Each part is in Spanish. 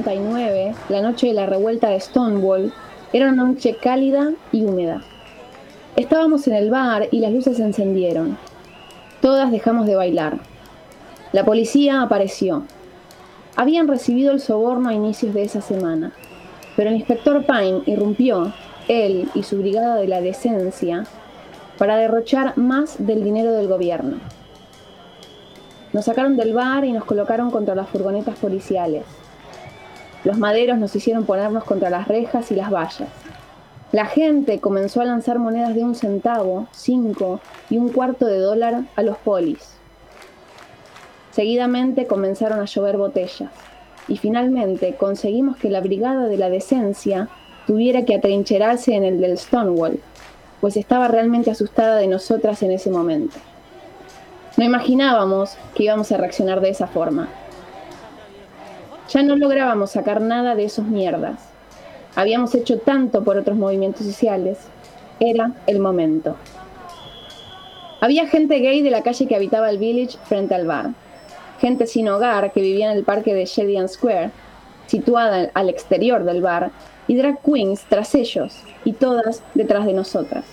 1989, la noche de la revuelta de Stonewall, era una noche cálida y húmeda. Estábamos en el bar y las luces se encendieron. Todas dejamos de bailar. La policía apareció. Habían recibido el soborno a inicios de esa semana, pero el inspector Pine irrumpió, él y su brigada de la decencia, para derrochar más del dinero del gobierno. Nos sacaron del bar y nos colocaron contra las furgonetas policiales. Los maderos nos hicieron ponernos contra las rejas y las vallas. La gente comenzó a lanzar monedas de un centavo, cinco y un cuarto de dólar a los polis. Seguidamente comenzaron a llover botellas y finalmente conseguimos que la brigada de la decencia tuviera que atrincherarse en el del Stonewall, pues estaba realmente asustada de nosotras en ese momento. No imaginábamos que íbamos a reaccionar de esa forma. Ya no lográbamos sacar nada de esos mierdas. Habíamos hecho tanto por otros movimientos sociales. Era el momento. Había gente gay de la calle que habitaba el village frente al bar. Gente sin hogar que vivía en el parque de Sheridan Square, situada al exterior del bar, y drag queens tras ellos, y todas detrás de nosotras.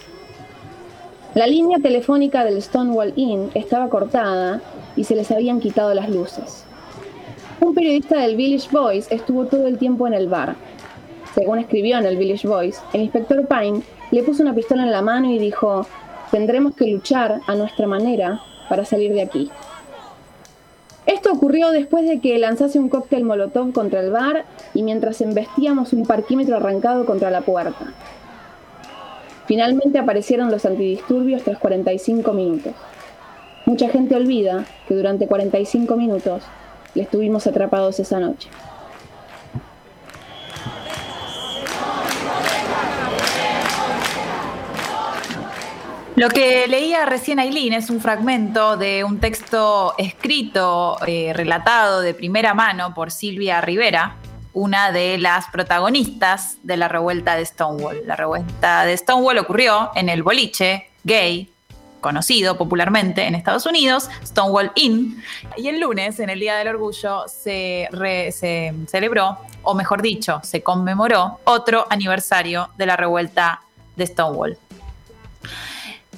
La línea telefónica del Stonewall Inn estaba cortada y se les habían quitado las luces. Un periodista del Village Voice estuvo todo el tiempo en el bar, según escribió en el Village Voice, el inspector Pine le puso una pistola en la mano y dijo, tendremos que luchar a nuestra manera para salir de aquí. Esto ocurrió después de que lanzase un cóctel molotov contra el bar y mientras embestíamos un parquímetro arrancado contra la puerta. Finalmente aparecieron los antidisturbios tras 45 minutos. Mucha gente olvida que durante 45 minutos le estuvimos atrapados esa noche. Lo que leía recién Aileen es un fragmento de un texto escrito, eh, relatado de primera mano por Silvia Rivera, una de las protagonistas de la revuelta de Stonewall. La revuelta de Stonewall ocurrió en el boliche gay conocido popularmente en Estados Unidos, Stonewall Inn. Y el lunes, en el Día del Orgullo, se, celebró, o mejor dicho, se conmemoró otro aniversario de la revuelta de Stonewall.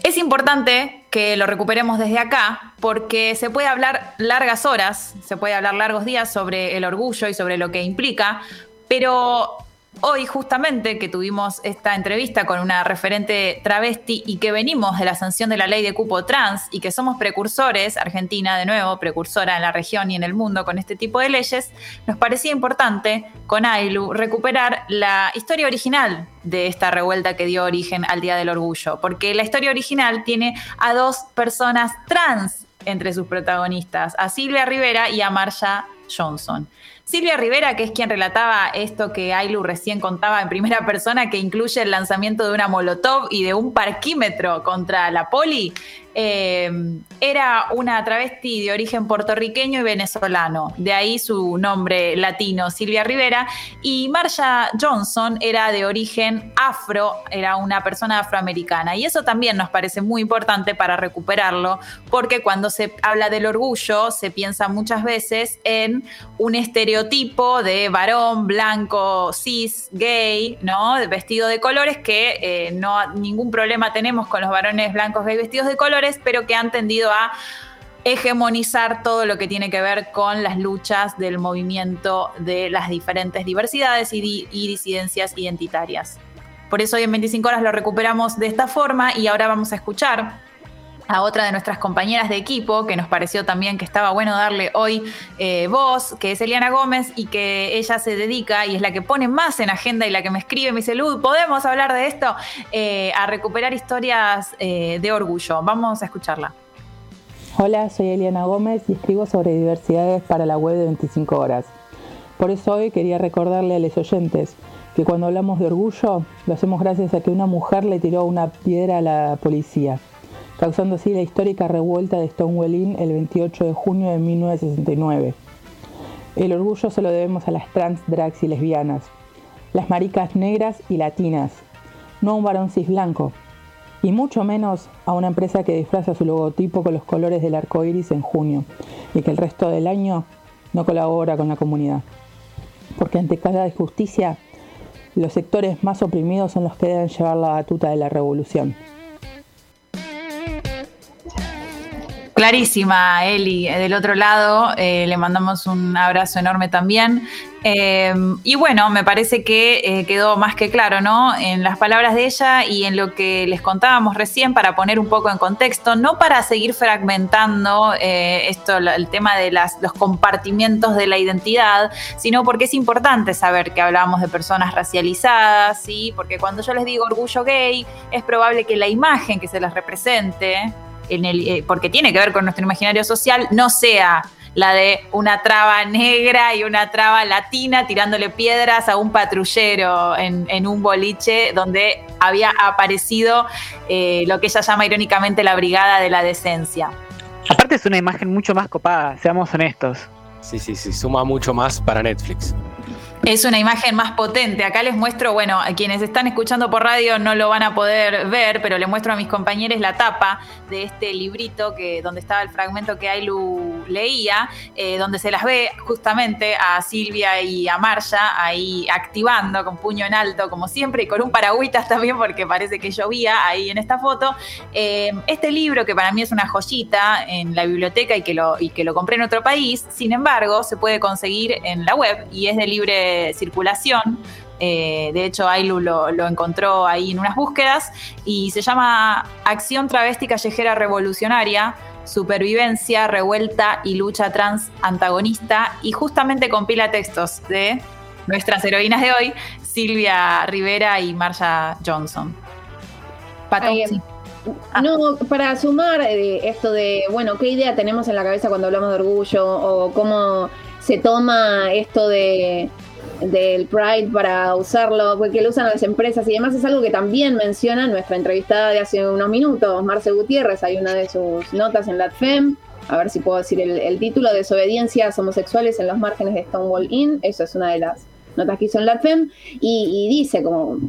Es importante que lo recuperemos desde acá porque se puede hablar largas horas, se puede hablar largos días sobre el orgullo y sobre lo que implica, pero Hoy justamente que tuvimos esta entrevista con una referente travesti y que venimos de la sanción de la ley de cupo trans y que somos precursores, Argentina de nuevo, precursora en la región y en el mundo con este tipo de leyes, nos parecía importante con AILU recuperar la historia original de esta revuelta que dio origen al Día del Orgullo, porque la historia original tiene a dos personas trans entre sus protagonistas, a Silvia Rivera y a Marsha Johnson. Silvia Rivera, que es quien relataba esto que Ailu recién contaba en primera persona, que incluye el lanzamiento de una molotov y de un parquímetro contra la poli, eh, era una travesti de origen puertorriqueño y venezolano, de ahí su nombre latino, Silvia Rivera, y Marsha Johnson era de origen afro, era una persona afroamericana, y eso también nos parece muy importante para recuperarlo, porque cuando se habla del orgullo se piensa muchas veces en un estereotipo de varón blanco, cis, gay, ¿no? Vestido de colores, que eh, no ningún problema tenemos con los varones blancos gay vestidos de colores, pero que han tendido a hegemonizar todo lo que tiene que ver con las luchas del movimiento de las diferentes diversidades y, disidencias identitarias. Por eso hoy en 25 horas lo recuperamos de esta forma y ahora vamos a escuchar a otra de nuestras compañeras de equipo, que nos pareció también que estaba bueno darle hoy eh, voz, que es Eliana Gómez, y que ella se dedica y es la que pone más en agenda y la que me escribe, me dice, Luz, ¿podemos hablar de esto? Eh, a recuperar historias eh, de orgullo. Vamos a escucharla. Hola, soy Eliana Gómez y escribo sobre diversidades para la web de 25 horas. Por eso hoy quería recordarle a los oyentes que cuando hablamos de orgullo lo hacemos gracias a que una mujer le tiró una piedra a la policía causando así la histórica revuelta de Stonewall Inn el 28 de junio de 1969. El orgullo se lo debemos a las trans, drags y lesbianas, las maricas negras y latinas, no a un varón cis blanco, y mucho menos a una empresa que disfraza su logotipo con los colores del arco iris en junio y que el resto del año no colabora con la comunidad. porque ante cada injusticia, los sectores más oprimidos son los que deben llevar la batuta de la revolución. Clarísima, Eli. Del otro lado, eh, le mandamos un abrazo enorme también. Eh, y bueno, me parece que eh, quedó más que claro, ¿no? En las palabras de ella y en lo que les contábamos recién para poner un poco en contexto, no para seguir fragmentando esto, el tema de las, los compartimientos de la identidad, sino porque es importante saber que hablamos de personas racializadas, ¿sí? Porque cuando yo les digo orgullo gay, es probable que la imagen que se les represente eh, porque tiene que ver con nuestro imaginario social, no sea la de una traba negra y una traba latina tirándole piedras a un patrullero en, un boliche donde había aparecido eh, lo que ella llama irónicamente la brigada de la decencia. Aparte es una imagen mucho más copada, seamos honestos. Sí, sí, sí, suma mucho más para Netflix. Es una imagen más potente. Acá les muestro, bueno, a quienes están escuchando por radio no lo van a poder ver, pero les muestro a mis compañeros la tapa de este librito que, donde estaba el fragmento que Ailu leía, eh, donde se las ve justamente a Silvia y a Marcia ahí activando con puño en alto, como siempre, y con un paragüitas también, porque parece que llovía ahí en esta foto. Eh, este libro, que para mí es una joyita en la biblioteca y que, lo, y que lo compré en otro país, sin embargo, se puede conseguir en la web y es de libre circulación. Eh, de hecho, Ailu lo, encontró ahí en unas búsquedas y se llama Acción Travesti Callejera Revolucionaria, Supervivencia, Revuelta y Lucha Trans Antagonista y justamente compila textos de nuestras heroínas de hoy, Silvia Rivera y Marsha Johnson. No, para sumar eh, esto de, bueno, ¿qué idea tenemos en la cabeza cuando hablamos de orgullo o cómo se toma esto de del Pride para usarlo, porque lo usan las empresas y demás, es algo que también menciona nuestra entrevistada de hace unos minutos, Marce Gutiérrez, hay una de sus notas en la FEM, a ver si puedo decir el, título, Desobediencias homosexuales en los márgenes de Stonewall Inn, eso es una de las notas que hizo en la FEM, y dice como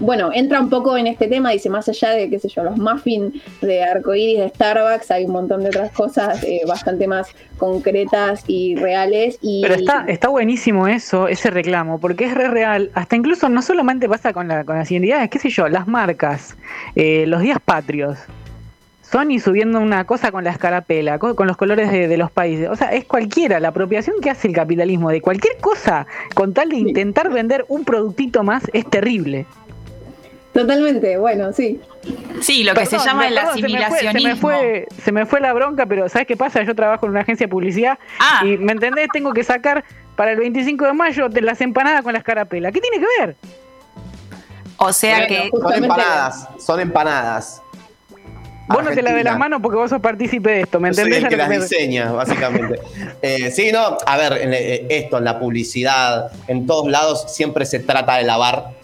bueno, entra un poco en este tema, dice, más allá de, qué sé yo, los muffins de arcoíris de Starbucks, hay un montón de otras cosas eh, bastante más concretas y reales. Y, Pero está, está buenísimo eso, ese reclamo, porque es re real. Hasta incluso no solamente pasa con, la, con las identidades, qué sé yo, las marcas, eh, los días patrios. Sony subiendo una cosa con la escarapela, con, los colores de, de, los países. O sea, es cualquiera, la apropiación que hace el capitalismo de cualquier cosa con tal de intentar vender un productito más es terrible. Totalmente, bueno, sí. Sí, lo que se llama el asimilacionismo. Se me, fue, se me, fue, la bronca, pero ¿sabes qué pasa? Yo trabajo en una agencia de publicidad ah. y, ¿me entendés? Tengo que sacar para el 25 de mayo de las empanadas con las carapelas. ¿Qué tiene que ver? O sea que... Son empanadas, son empanadas. Vos no te la de las manos porque vos sos partícipe de esto, ¿me entendés? Soy el que las diseña, básicamente. eh, sí, no, a ver, eh, esto, en la publicidad, en todos lados siempre se trata de lavar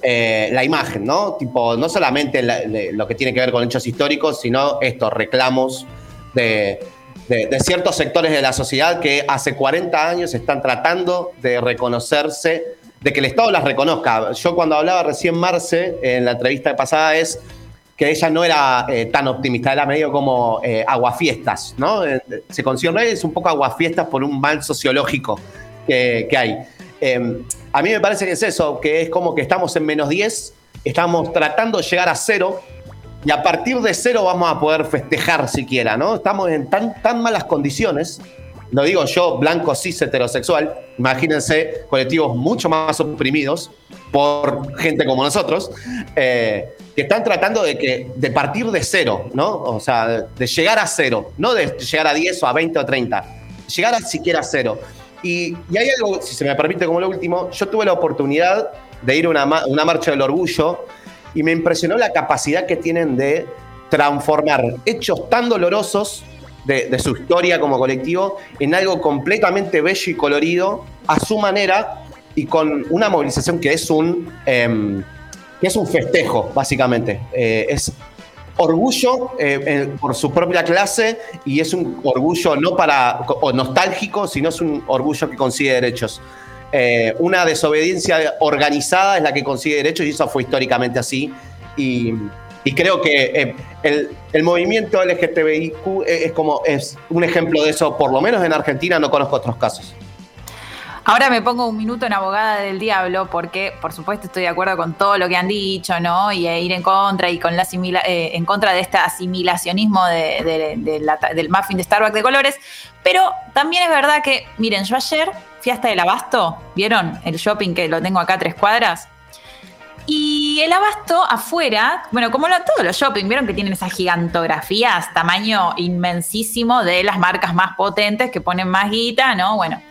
eh, la imagen, ¿no? Tipo, no solamente lo que tiene que ver con hechos históricos, sino estos reclamos de, ciertos sectores de la sociedad que hace 40 años están tratando de reconocerse, de que el Estado las reconozca. Yo cuando hablaba recién Marce, en la entrevista pasada, es que ella no era eh, tan optimista, era medio como eh, aguafiestas, ¿no? se considera es un poco aguafiestas por un mal sociológico que, que hay. Em, a mí me parece que es eso, que es como que estamos en menos 10, estamos tratando de llegar a cero y a partir de cero vamos a poder festejar siquiera, ¿no? Estamos en tan, tan malas condiciones, lo digo yo, blanco, cis, heterosexual, imagínense colectivos mucho más oprimidos por gente como nosotros, eh, que están tratando de, que, de partir de cero, ¿no? O sea, de llegar a cero, no de llegar a 10 o a 20 o 30, llegar a siquiera a cero. Y, hay algo, si se me permite como lo último, yo tuve la oportunidad de ir a una, marcha del orgullo y me impresionó la capacidad que tienen de transformar hechos tan dolorosos de, su historia como colectivo en algo completamente bello y colorido a su manera y con una movilización que es un, em, que es un festejo, básicamente. Eh, es orgullo eh, por su propia clase y es un orgullo no para o nostálgico, sino es un orgullo que consigue derechos. Eh, una desobediencia organizada es la que consigue derechos y eso fue históricamente así. Y, creo que eh, el, el, movimiento LGTBIQ es como es un ejemplo de eso, por lo menos en Argentina no conozco otros casos. Ahora me pongo un minuto en abogada del diablo porque, por supuesto, estoy de acuerdo con todo lo que han dicho, ¿no? Y ir en contra y con la eh, en contra de este asimilacionismo del muffin de Starbucks de colores. Pero también es verdad que, miren, yo ayer fui hasta el Abasto, ¿vieron? El shopping que lo tengo acá tres cuadras. Y el abasto afuera, bueno, como todos los shopping, vieron que tienen esas gigantografías, tamaño inmensísimo de las marcas más potentes que ponen más guita, ¿no? Bueno,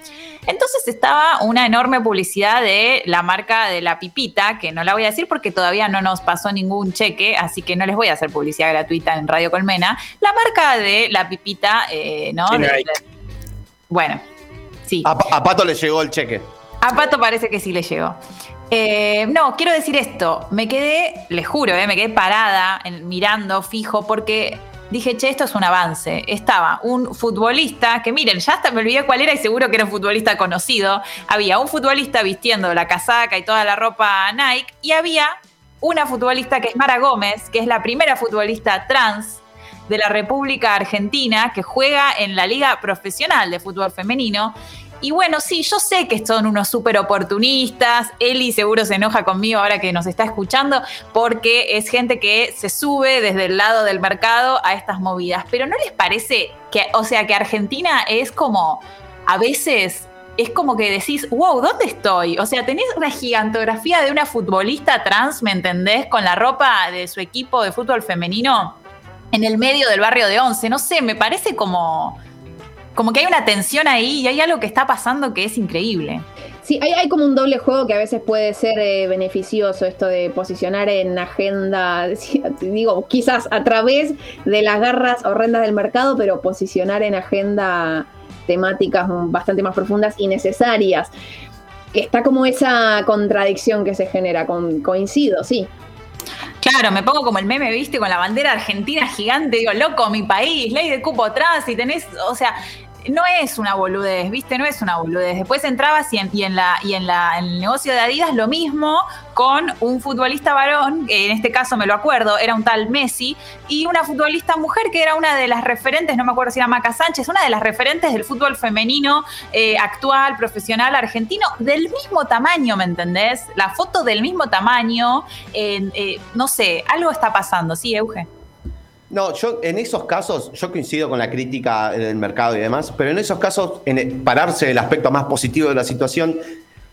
entonces estaba una enorme publicidad de la marca de la pipita, que no la voy a decir porque todavía no nos pasó ningún cheque, así que no les voy a hacer publicidad gratuita en Radio Colmena. La marca de la pipita, eh, ¿no? bueno, sí. A, Pato le llegó el cheque. A Pato parece que sí le llegó. Eh, no, quiero decir esto. Me quedé, les juro, eh, me quedé parada mirando fijo porque dije, che, esto es un avance. Estaba un futbolista, que miren, ya hasta me olvidé cuál era y seguro que era un futbolista conocido. Había un futbolista vistiendo la casaca y toda la ropa Nike y había una futbolista que es Mara Gómez, que es la primera futbolista trans de la República Argentina que juega en la Liga Profesional de Fútbol Femenino y bueno, sí, yo sé que son unos súper oportunistas. Eli seguro se enoja conmigo ahora que nos está escuchando porque es gente que se sube desde el lado del mercado a estas movidas. Pero ¿no les parece que, o sea, que Argentina es como, a veces es como que decís, wow, ¿dónde estoy? O sea, tenés una gigantografía de una futbolista trans, ¿me entendés? Con la ropa de su equipo de fútbol femenino en el medio del barrio de Once. No sé, me parece como como que hay una tensión ahí y hay algo que está pasando que es increíble. Sí, hay, como un doble juego que a veces puede ser eh, beneficioso, esto de posicionar en agenda, digo, quizás a través de las garras horrendas del mercado, pero posicionar en agenda temáticas bastante más profundas y necesarias. Está como esa contradicción que se genera, con, coincido, sí. Claro, me pongo como el meme, viste, con la bandera argentina gigante, digo, loco, mi país, ley de cupo atrás, y tenés, o sea, no es una boludez, ¿viste? No es una boludez. Después entrabas y en, la, y en, la, en el negocio de Adidas lo mismo con un futbolista varón, en este caso me lo acuerdo, era un tal Messi, y una futbolista mujer que era una de las referentes, no me acuerdo si era Maca Sánchez, una de las referentes del fútbol femenino eh, actual, profesional, argentino, del mismo tamaño, ¿me entendés? La foto del mismo tamaño, eh, no sé, algo está pasando, ¿sí, Euge? No, yo en esos casos, yo coincido con la crítica del mercado y demás, pero en esos casos, en pararse del aspecto más positivo de la situación,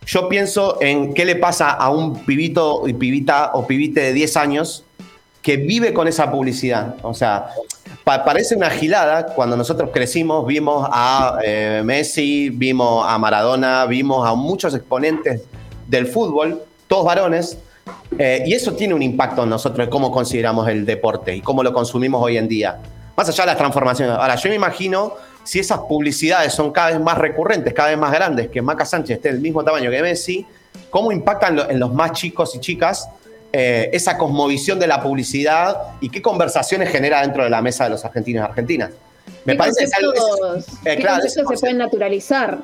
yo pienso en qué le pasa a un pibito y pibita o pibite de 10 años que vive con esa publicidad. O sea, parece una gilada. Cuando nosotros crecimos, vimos a eh, Messi, vimos a Maradona, vimos a muchos exponentes del fútbol, todos varones, eh, y eso tiene un impacto en nosotros, cómo consideramos el deporte y cómo lo consumimos hoy en día. Más allá de las transformaciones. Ahora, yo me imagino si esas publicidades son cada vez más recurrentes, cada vez más grandes, que Maca Sánchez esté del mismo tamaño que Messi, ¿cómo impactan en los más chicos y chicas eh, esa cosmovisión de la publicidad y qué conversaciones genera dentro de la mesa de los argentinos y argentinas? Me parece que algo, eh, claro, se pueden naturalizar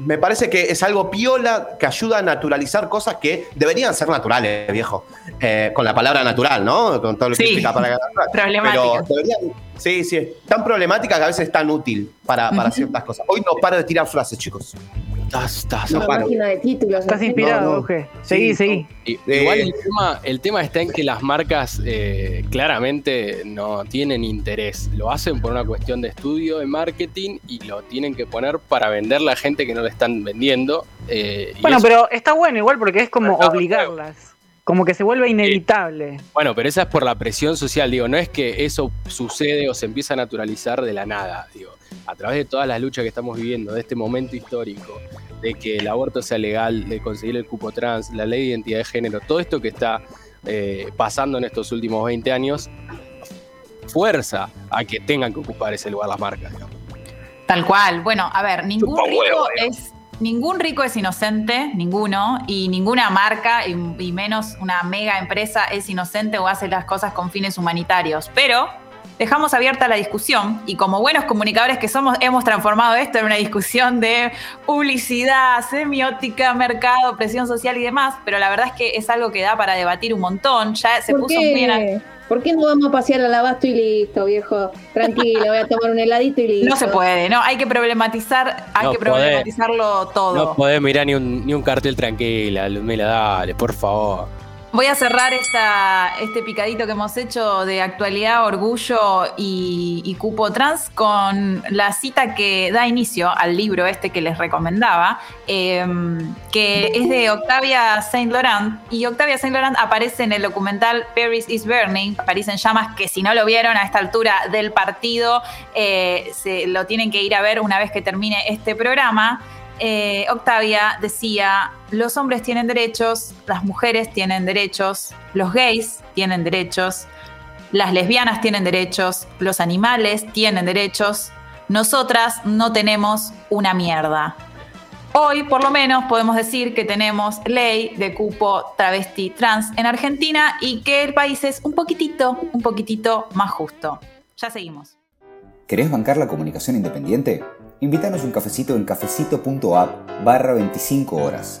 me parece que es algo piola que ayuda a naturalizar cosas que deberían ser naturales, viejo. Eh, con la palabra natural, ¿no? Con todo lo que sí. para Problemática. Pero sí, sí, es tan problemática que a veces es tan útil para, para ciertas cosas. Hoy no paro de tirar frases, chicos. Estás, de títulos. Estás inspirado, Seguí, seguí. igual el tema, está en que las marcas eh, claramente no tienen interés. Lo hacen por una cuestión de estudio, de marketing y lo tienen que poner para vender a la gente que no le están vendiendo. Eh, bueno, pero está bueno igual porque es como obligarlas. Como que se vuelve inevitable. Bueno, pero esa es por la presión social, digo, no es que eso sucede o se empieza a naturalizar de la nada, digo a través de todas las luchas que estamos viviendo, de este momento histórico, de que el aborto sea legal, de conseguir el cupo trans, la ley de identidad de género, todo esto que está eh, pasando en estos últimos 20 años, fuerza a que tengan que ocupar ese lugar las marcas. Tal cual. Bueno, a ver, ningún rico es ningún rico es inocente, ninguno, y ninguna marca, y, menos una mega empresa, es inocente o hace las cosas con fines humanitarios. Pero dejamos abierta la discusión y como buenos comunicadores que somos, hemos transformado esto en una discusión de publicidad, semiótica, mercado, presión social y demás, pero la verdad es que es algo que da para debatir un montón. Ya se puso muy bien. ¿Por qué no vamos a pasear al abasto y listo, viejo? Tranquilo, voy a tomar un heladito y listo. No se puede, no, hay que problematizar, hay que problematizarlo todo. No podés mirar ni un, ni un cartel tranquila, Lumela, dale, por favor. Voy a cerrar esta, este picadito que hemos hecho de actualidad, orgullo y, cupo trans con la cita que da inicio al libro este que les recomendaba, em, que es de Octavia Saint Laurent. Y Octavia Saint Laurent aparece en el documental Paris is Burning, París en llamas, que si no lo vieron a esta altura del partido, eh, se lo tienen que ir a ver una vez que termine este programa. Eh, Octavia decía, los hombres tienen derechos, las mujeres tienen derechos, los gays tienen derechos, las lesbianas tienen derechos, los animales tienen derechos, nosotras no tenemos una mierda. Hoy, por lo menos, podemos decir que tenemos ley de cupo travesti trans en Argentina y que el país es un poquitito, un poquitito más justo. Ya seguimos. ¿Querés bancar la comunicación independiente? Invítanos un cafecito en cafecito.app barra 25 horas.